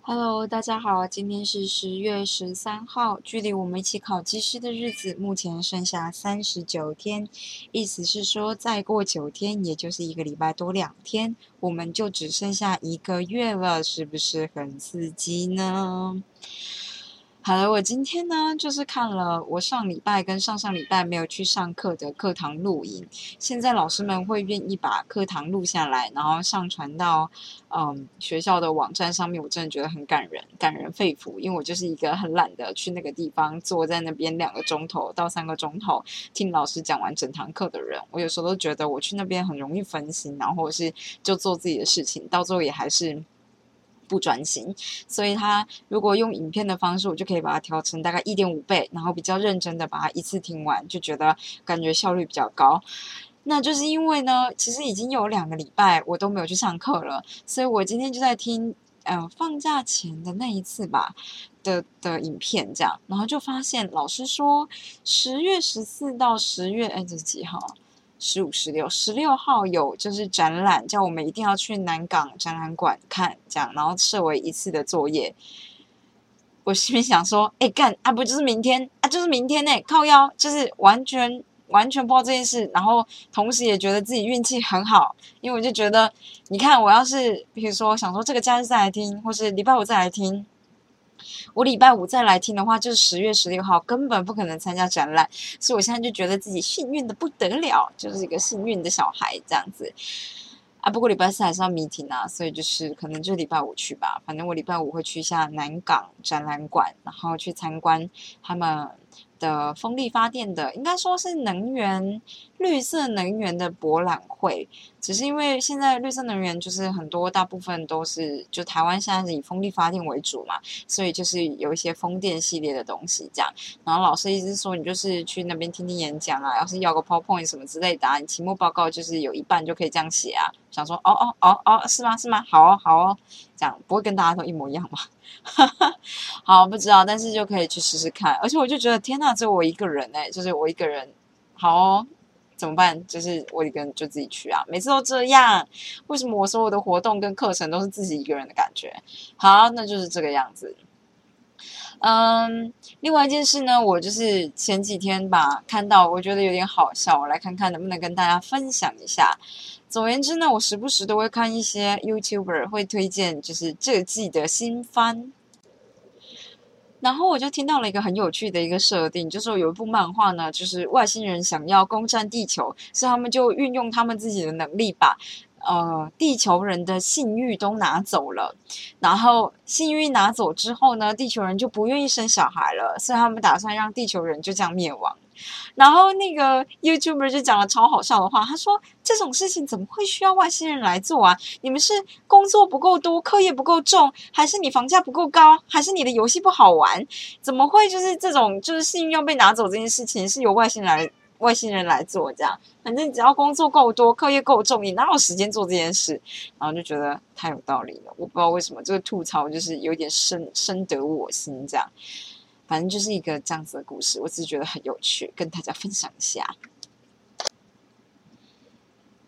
Hello，大家好，今天是十月十三号，距离我们一起考技师的日子目前剩下三十九天，意思是说再过九天，也就是一个礼拜多两天，我们就只剩下一个月了，是不是很刺激呢？好了，我今天呢就是看了我上礼拜跟上上礼拜没有去上课的课堂录影。现在老师们会愿意把课堂录下来，然后上传到嗯学校的网站上面，我真的觉得很感人，感人肺腑。因为我就是一个很懒得去那个地方坐在那边两个钟头到三个钟头听老师讲完整堂课的人。我有时候都觉得我去那边很容易分心，然后或者是就做自己的事情，到最后也还是。不专心，所以他如果用影片的方式，我就可以把它调成大概一点五倍，然后比较认真的把它一次听完，就觉得感觉效率比较高。那就是因为呢，其实已经有两个礼拜我都没有去上课了，所以我今天就在听，呃，放假前的那一次吧的的影片，这样，然后就发现老师说十月十四到十月，哎，这是几号？十五、十六、十六号有就是展览，叫我们一定要去南港展览馆看，这样，然后设为一次的作业。我心里想说，哎干啊，不就是明天啊，就是明天呢，靠腰，就是完全完全不知道这件事，然后同时也觉得自己运气很好，因为我就觉得，你看我要是比如说想说这个假日再来听，或是礼拜五再来听。我礼拜五再来听的话，就是十月十六号，根本不可能参加展览，所以我现在就觉得自己幸运的不得了，就是一个幸运的小孩这样子啊。不过礼拜四还是要 meeting 啊，所以就是可能就礼拜五去吧。反正我礼拜五会去一下南港展览馆，然后去参观他们。的风力发电的，应该说是能源、绿色能源的博览会。只是因为现在绿色能源就是很多，大部分都是就台湾现在是以风力发电为主嘛，所以就是有一些风电系列的东西这样。然后老师一直说，你就是去那边听听演讲啊，要是要个 PowerPoint 什么之类的，你期末报告就是有一半就可以这样写啊。想说，哦哦哦哦，是吗？是吗？好哦，好哦，这样不会跟大家都一模一样吗？好，不知道，但是就可以去试试看。而且我就觉得，天呐，只有我一个人哎，就是我一个人，好哦，怎么办？就是我一个人就自己去啊，每次都这样。为什么我所有的活动跟课程都是自己一个人的感觉？好，那就是这个样子。嗯，另外一件事呢，我就是前几天吧看到，我觉得有点好笑，我来看看能不能跟大家分享一下。总而言之呢，我时不时都会看一些 YouTuber 会推荐，就是这季的新番。然后我就听到了一个很有趣的一个设定，就是有一部漫画呢，就是外星人想要攻占地球，所以他们就运用他们自己的能力把呃地球人的性欲都拿走了。然后性欲拿走之后呢，地球人就不愿意生小孩了，所以他们打算让地球人就这样灭亡。然后那个 YouTuber 就讲了超好笑的话，他说：“这种事情怎么会需要外星人来做啊？你们是工作不够多，课业不够重，还是你房价不够高，还是你的游戏不好玩？怎么会就是这种就是幸运要被拿走这件事情是由外星来外星人来做？这样反正只要工作够多，课业够重，你哪有时间做这件事？然后就觉得太有道理了。我不知道为什么这个吐槽就是有点深深得我心这样。”反正就是一个这样子的故事，我只是觉得很有趣，跟大家分享一下。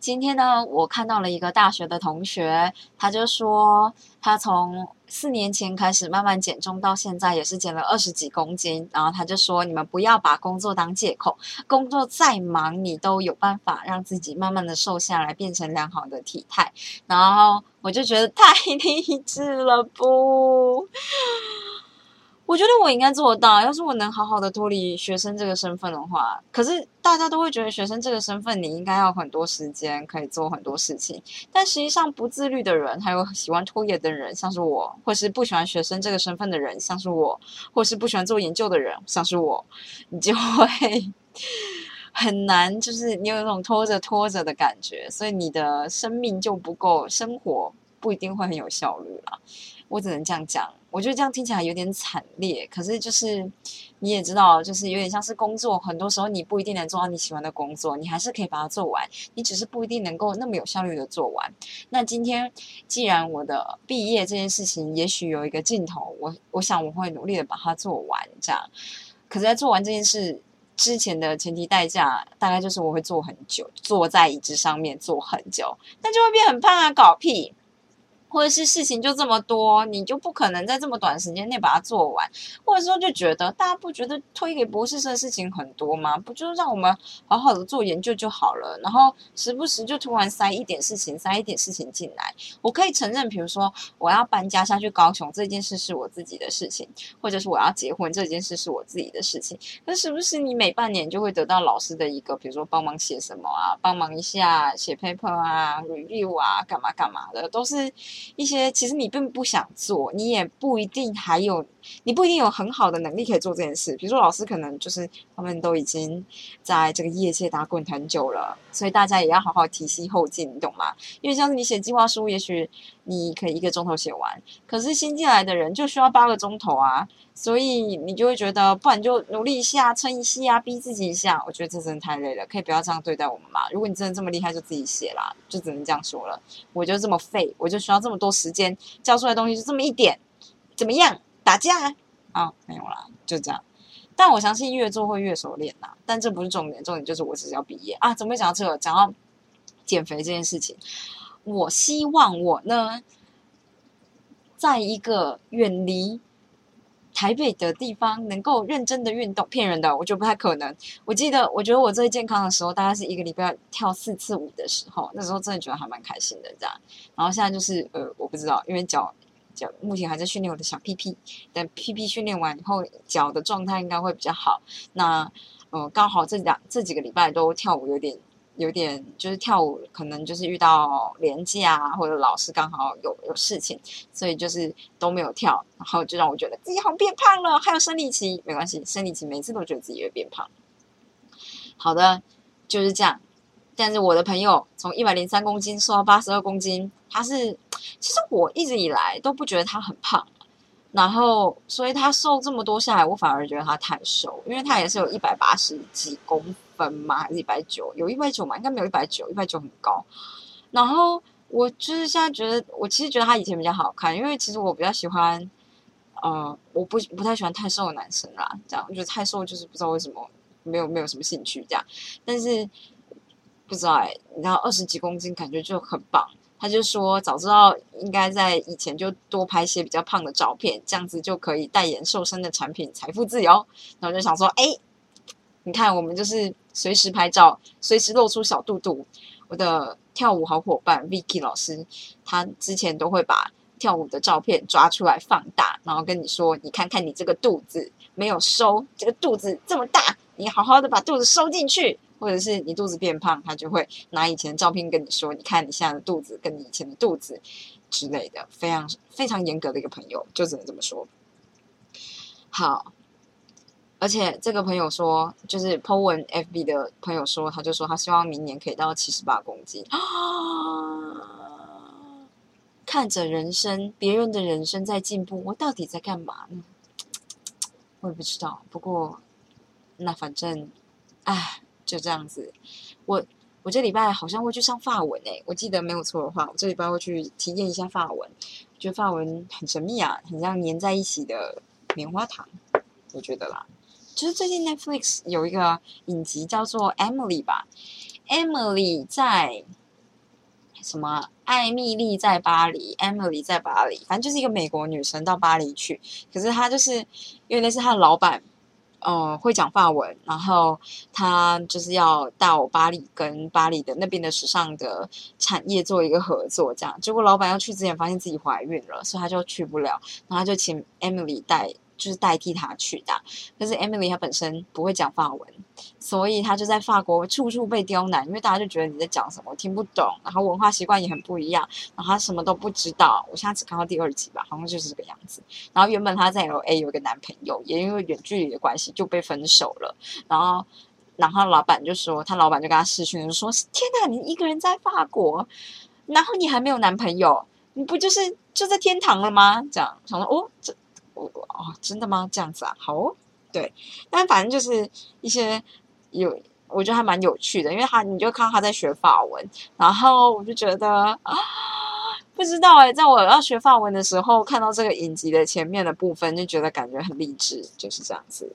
今天呢，我看到了一个大学的同学，他就说他从四年前开始慢慢减重，到现在也是减了二十几公斤。然后他就说：“你们不要把工作当借口，工作再忙，你都有办法让自己慢慢的瘦下来，变成良好的体态。”然后我就觉得太 励志了，不。我觉得我应该做到。要是我能好好的脱离学生这个身份的话，可是大家都会觉得学生这个身份你应该要很多时间可以做很多事情。但实际上不自律的人，还有喜欢拖延的人，像是我，或是不喜欢学生这个身份的人，像是我，或是不喜欢做研究的人，像是我，你就会很难，就是你有一种拖着拖着的感觉，所以你的生命就不够，生活不一定会很有效率啦。我只能这样讲。我觉得这样听起来有点惨烈，可是就是你也知道，就是有点像是工作，很多时候你不一定能做到你喜欢的工作，你还是可以把它做完，你只是不一定能够那么有效率的做完。那今天既然我的毕业这件事情也许有一个尽头，我我想我会努力的把它做完，这样。可是，在做完这件事之前的前提代价大概就是我会坐很久，坐在椅子上面坐很久，那就会变很胖啊，搞屁！或者是事情就这么多，你就不可能在这么短时间内把它做完，或者说就觉得大家不觉得推给博士生的事情很多吗？不就是让我们好好的做研究就好了，然后时不时就突然塞一点事情，塞一点事情进来。我可以承认，比如说我要搬家下去高雄这件事是我自己的事情，或者是我要结婚这件事是我自己的事情。可是不是你每半年就会得到老师的一个，比如说帮忙写什么啊，帮忙一下写 paper 啊，review 啊，干嘛干嘛的，都是。一些其实你并不想做，你也不一定还有，你不一定有很好的能力可以做这件事。比如说老师可能就是他们都已经在这个业界打滚很久了，所以大家也要好好提携后进，你懂吗？因为像是你写计划书，也许你可以一个钟头写完，可是新进来的人就需要八个钟头啊。所以你就会觉得，不然就努力一下，撑一下，逼自己一下。我觉得这真的太累了，可以不要这样对待我们嘛？如果你真的这么厉害，就自己写啦，就只能这样说了。我就这么废，我就需要这么多时间，教出来东西就这么一点，怎么样？打架啊？没有啦，就这样。但我相信越做会越熟练呐。但这不是重点，重点就是我只是要毕业啊。怎么会讲到这个？讲到减肥这件事情，我希望我呢，在一个远离。台北的地方能够认真的运动，骗人的，我觉得不太可能。我记得，我觉得我最健康的时候，大概是一个礼拜跳四次舞的时候，那时候真的觉得还蛮开心的这样。然后现在就是，呃，我不知道，因为脚脚目前还在训练我的小屁屁，等屁屁训练完以后，脚的状态应该会比较好。那，呃，刚好这两这几个礼拜都跳舞有点。有点就是跳舞，可能就是遇到年纪啊，或者老师刚好有有事情，所以就是都没有跳，然后就让我觉得自己好变胖了。还有生理期，没关系，生理期每次都觉得自己会变胖。好的，就是这样。但是我的朋友从一百零三公斤瘦到八十二公斤，他是其实我一直以来都不觉得他很胖，然后所以他瘦这么多下来，我反而觉得他太瘦，因为他也是有一百八十几公。分嘛？还是一百九？有一百九嘛？应该没有一百九，一百九很高。然后我就是现在觉得，我其实觉得他以前比较好看，因为其实我比较喜欢，呃，我不不太喜欢太瘦的男生啦。这样我觉得太瘦就是不知道为什么没有没有什么兴趣这样。但是不知道哎，你知道二十几公斤感觉就很棒。他就说早知道应该在以前就多拍些比较胖的照片，这样子就可以代言瘦身的产品，财富自由。然后就想说，哎。你看，我们就是随时拍照，随时露出小肚肚。我的跳舞好伙伴 Vicky 老师，他之前都会把跳舞的照片抓出来放大，然后跟你说：“你看看你这个肚子没有收，这个肚子这么大，你好好的把肚子收进去。”或者是你肚子变胖，他就会拿以前的照片跟你说：“你看你现在的肚子跟你以前的肚子之类的。”非常非常严格的一个朋友，就只能这么说。好。而且这个朋友说，就是 Po 文 FB 的朋友说，他就说他希望明年可以到七十八公斤啊！看着人生，别人的人生在进步，我到底在干嘛呢？我也不知道。不过，那反正，哎，就这样子。我我这礼拜好像会去上法文诶，我记得没有错的话，我这礼拜会去体验一下法文。觉得法文很神秘啊，很像粘在一起的棉花糖，我觉得啦。就是最近 Netflix 有一个影集叫做《Emily》吧，《Emily》在什么？艾米丽在巴黎，《Emily》在巴黎，反正就是一个美国女生到巴黎去。可是她就是因为那是她的老板，嗯，会讲法文，然后他就是要到巴黎跟巴黎的那边的时尚的产业做一个合作，这样。结果老板要去之前发现自己怀孕了，所以他就去不了，然后他就请 Emily 带。就是代替他去的，可是 Emily 她本身不会讲法文，所以她就在法国处处被刁难，因为大家就觉得你在讲什么听不懂，然后文化习惯也很不一样，然后她什么都不知道。我现在只看到第二集吧，好像就是这个样子。然后原本她在 LA 有个男朋友，也因为远距离的关系就被分手了。然后，然后老板就说，他老板就跟他视讯，就说：“天哪，你一个人在法国，然后你还没有男朋友，你不就是就在天堂了吗？”这样想说哦，这。哦，真的吗？这样子啊，好，哦对，但反正就是一些有，我觉得还蛮有趣的，因为他你就看他在学法文，然后我就觉得啊，不知道哎，在我要学法文的时候，看到这个影集的前面的部分，就觉得感觉很励志，就是这样子。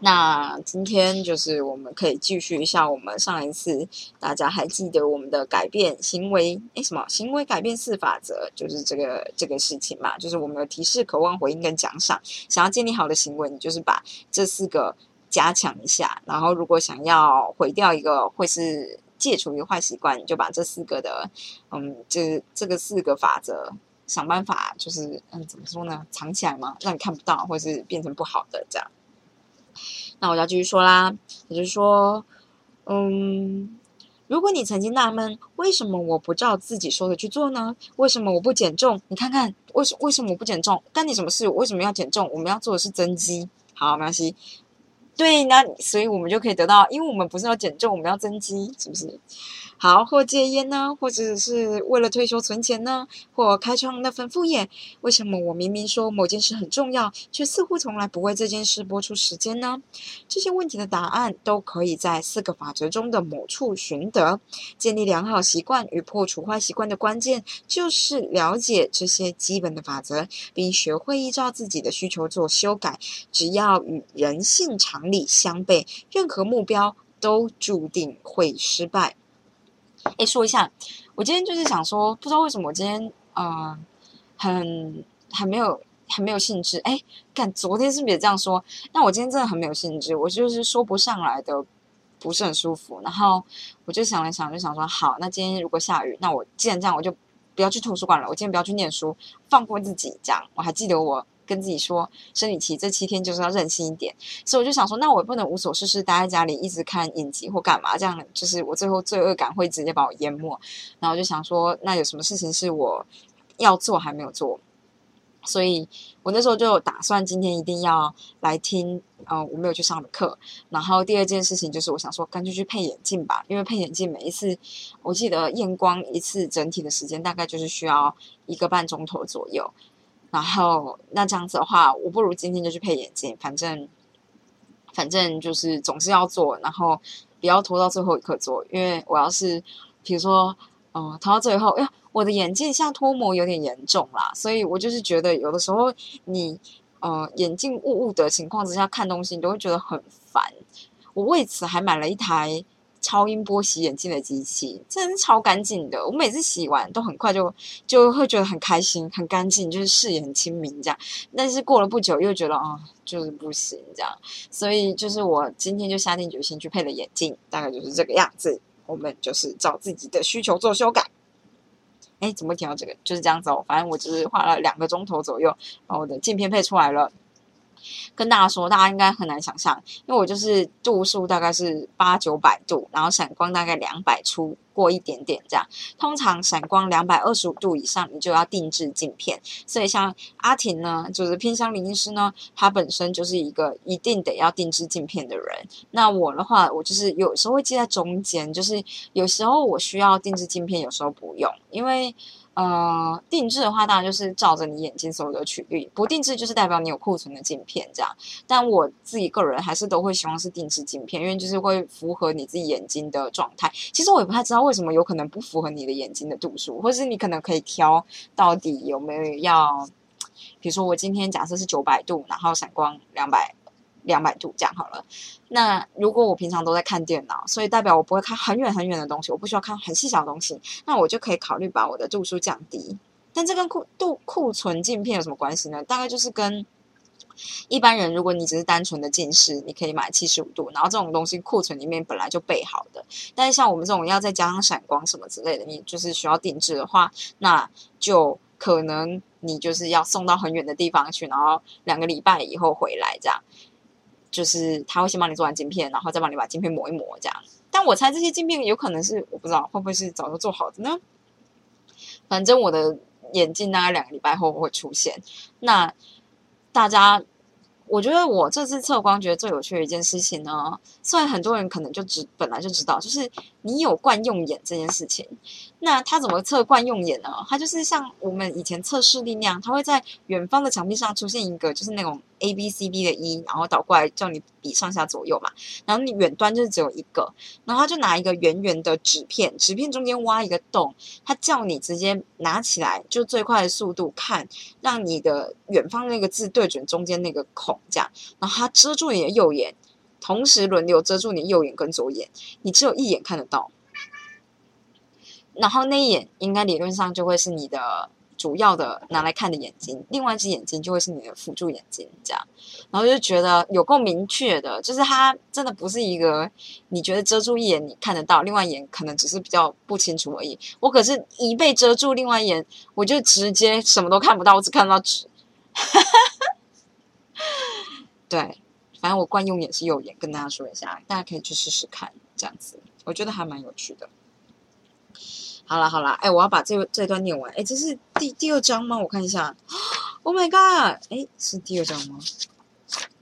那今天就是我们可以继续一下我们上一次，大家还记得我们的改变行为？诶，什么行为改变四法则？就是这个这个事情嘛，就是我们的提示、渴望、回应跟奖赏。想要建立好的行为，你就是把这四个加强一下。然后，如果想要毁掉一个，会是戒除一个坏习惯，你就把这四个的，嗯，这这个四个法则，想办法就是嗯，怎么说呢？藏起来吗？让你看不到，或是变成不好的这样。那我就要继续说啦，也就是说，嗯，如果你曾经纳闷为什么我不照自己说的去做呢？为什么我不减重？你看看，为什为什么我不减重？干你什么事？为什么要减重？我们要做的是增肌。好，没关系。对，那所以我们就可以得到，因为我们不是要减重，我们要增肌，是不是？好，或戒烟呢，或者是为了退休存钱呢，或开创那份副业？为什么我明明说某件事很重要，却似乎从来不为这件事播出时间呢？这些问题的答案都可以在四个法则中的某处寻得。建立良好习惯与破除坏习惯的关键，就是了解这些基本的法则，并学会依照自己的需求做修改。只要与人性常力相悖，任何目标都注定会失败。哎，说一下，我今天就是想说，不知道为什么我今天呃很很没有很没有兴致。哎，干，昨天是不是也这样说？那我今天真的很没有兴致，我就是说不上来的，不是很舒服。然后我就想了想，就想说，好，那今天如果下雨，那我既然这样，我就不要去图书馆了。我今天不要去念书，放过自己。这样，我还记得我。跟自己说，生理期这七天就是要任性一点，所以我就想说，那我也不能无所事事待在家里，一直看影集或干嘛，这样就是我最后罪恶感会直接把我淹没。然后就想说，那有什么事情是我要做还没有做？所以我那时候就打算今天一定要来听，呃，我没有去上的课。然后第二件事情就是我想说，干脆去配眼镜吧，因为配眼镜每一次，我记得验光一次整体的时间大概就是需要一个半钟头左右。然后那这样子的话，我不如今天就去配眼镜，反正反正就是总是要做，然后不要拖到最后一刻做，因为我要是比如说，嗯，拖到最后，哎呀，我的眼镜像脱模有点严重啦，所以我就是觉得有的时候你呃眼镜雾雾的情况之下看东西，你都会觉得很烦。我为此还买了一台。超音波洗眼镜的机器真是超干净的，我每次洗完都很快就就会觉得很开心、很干净，就是视野很清明这样。但是过了不久又觉得啊，就是不行这样，所以就是我今天就下定决心去配了眼镜，大概就是这个样子。我们就是照自己的需求做修改。哎，怎么会提到这个？就是这样子哦，反正我只是花了两个钟头左右，把我的镜片配出来了。跟大家说，大家应该很难想象，因为我就是度数大概是八九百度，然后闪光大概两百出过一点点这样。通常闪光两百二十五度以上，你就要定制镜片。所以像阿婷呢，就是偏向林医师呢，他本身就是一个一定得要定制镜片的人。那我的话，我就是有时候会记在中间，就是有时候我需要定制镜片，有时候不用，因为。呃，定制的话，当然就是照着你眼睛所有的曲率；不定制就是代表你有库存的镜片这样。但我自己个人还是都会希望是定制镜片，因为就是会符合你自己眼睛的状态。其实我也不太知道为什么有可能不符合你的眼睛的度数，或是你可能可以挑到底有没有要，比如说我今天假设是九百度，然后闪光两百。两百度这样好了。那如果我平常都在看电脑，所以代表我不会看很远很远的东西，我不需要看很细小的东西，那我就可以考虑把我的度数降低。但这跟库度库存镜片有什么关系呢？大概就是跟一般人，如果你只是单纯的近视，你可以买七十五度，然后这种东西库存里面本来就备好的。但是像我们这种要再加上闪光什么之类的，你就是需要定制的话，那就可能你就是要送到很远的地方去，然后两个礼拜以后回来这样。就是他会先帮你做完镜片，然后再帮你把镜片磨一磨，这样。但我猜这些镜片有可能是我不知道会不会是早就做好的呢？反正我的眼镜大概两个礼拜后会出现。那大家，我觉得我这次测光觉得最有趣的一件事情呢，虽然很多人可能就知本来就知道，就是你有惯用眼这件事情。那他怎么测惯用眼呢？他就是像我们以前测视力那样，他会在远方的墙壁上出现一个就是那种。A B C D 的一，然后倒过来叫你比上下左右嘛。然后你远端就是只有一个，然后他就拿一个圆圆的纸片，纸片中间挖一个洞，他叫你直接拿起来，就最快的速度看，让你的远方那个字对准中间那个孔，这样，然后他遮住你的右眼，同时轮流遮住你右眼跟左眼，你只有一眼看得到。然后那一眼应该理论上就会是你的主要的拿来看的眼睛，另外一只眼睛就会是你的辅助眼睛，这样。然后就觉得有够明确的，就是它真的不是一个你觉得遮住一眼你看得到，另外一眼可能只是比较不清楚而已。我可是一被遮住，另外一眼我就直接什么都看不到，我只看到纸。对，反正我惯用眼是右眼，跟大家说一下，大家可以去试试看，这样子我觉得还蛮有趣的。好了好了，哎，我要把这这段念完。哎，这是第第二章吗？我看一下。Oh my god！哎，是第二章吗？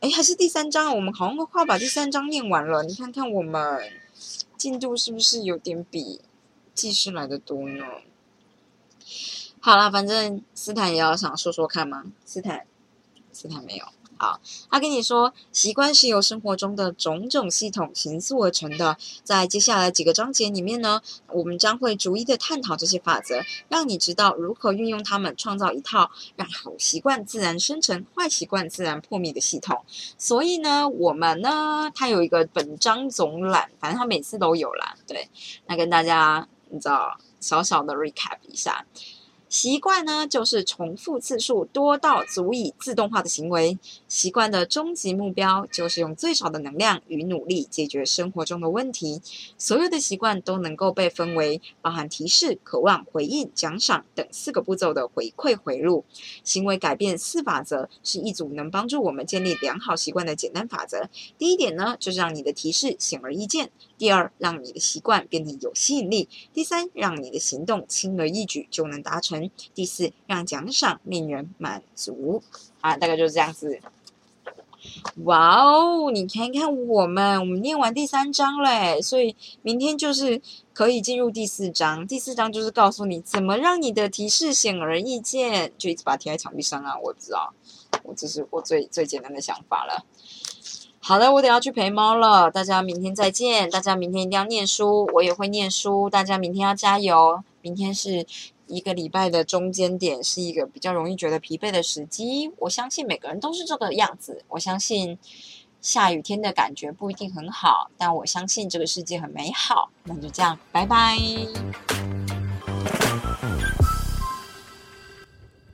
哎，还是第三章？我们好像快把第三章念完了。你看看我们进度是不是有点比技师来的多呢？好了，反正斯坦也要想说说看吗？斯坦，斯坦没有。好，他跟你说，习惯是由生活中的种种系统形塑而成的。在接下来几个章节里面呢，我们将会逐一的探讨这些法则，让你知道如何运用它们，创造一套让好习惯自然生成、坏习惯自然破灭的系统。所以呢，我们呢，它有一个本章总览，反正它每次都有啦。对，那跟大家你知道小小的 recap 一下。习惯呢，就是重复次数多到足以自动化的行为。习惯的终极目标就是用最少的能量与努力解决生活中的问题。所有的习惯都能够被分为包含提示、渴望、回应、奖赏等四个步骤的回馈回路。行为改变四法则是一组能帮助我们建立良好习惯的简单法则。第一点呢，就是让你的提示显而易见；第二，让你的习惯变得有吸引力；第三，让你的行动轻而易举就能达成。第四，让奖赏令人满足啊，大概就是这样子。哇哦，你看看我们，我们念完第三章嘞，所以明天就是可以进入第四章。第四章就是告诉你怎么让你的提示显而易见，就一直把它贴在墙壁上啊。我知道，我这是我最最简单的想法了。好的，我得要去陪猫了，大家明天再见。大家明天一定要念书，我也会念书，大家明天要加油。明天是。一个礼拜的中间点是一个比较容易觉得疲惫的时机，我相信每个人都是这个样子。我相信下雨天的感觉不一定很好，但我相信这个世界很美好。那就这样，拜拜。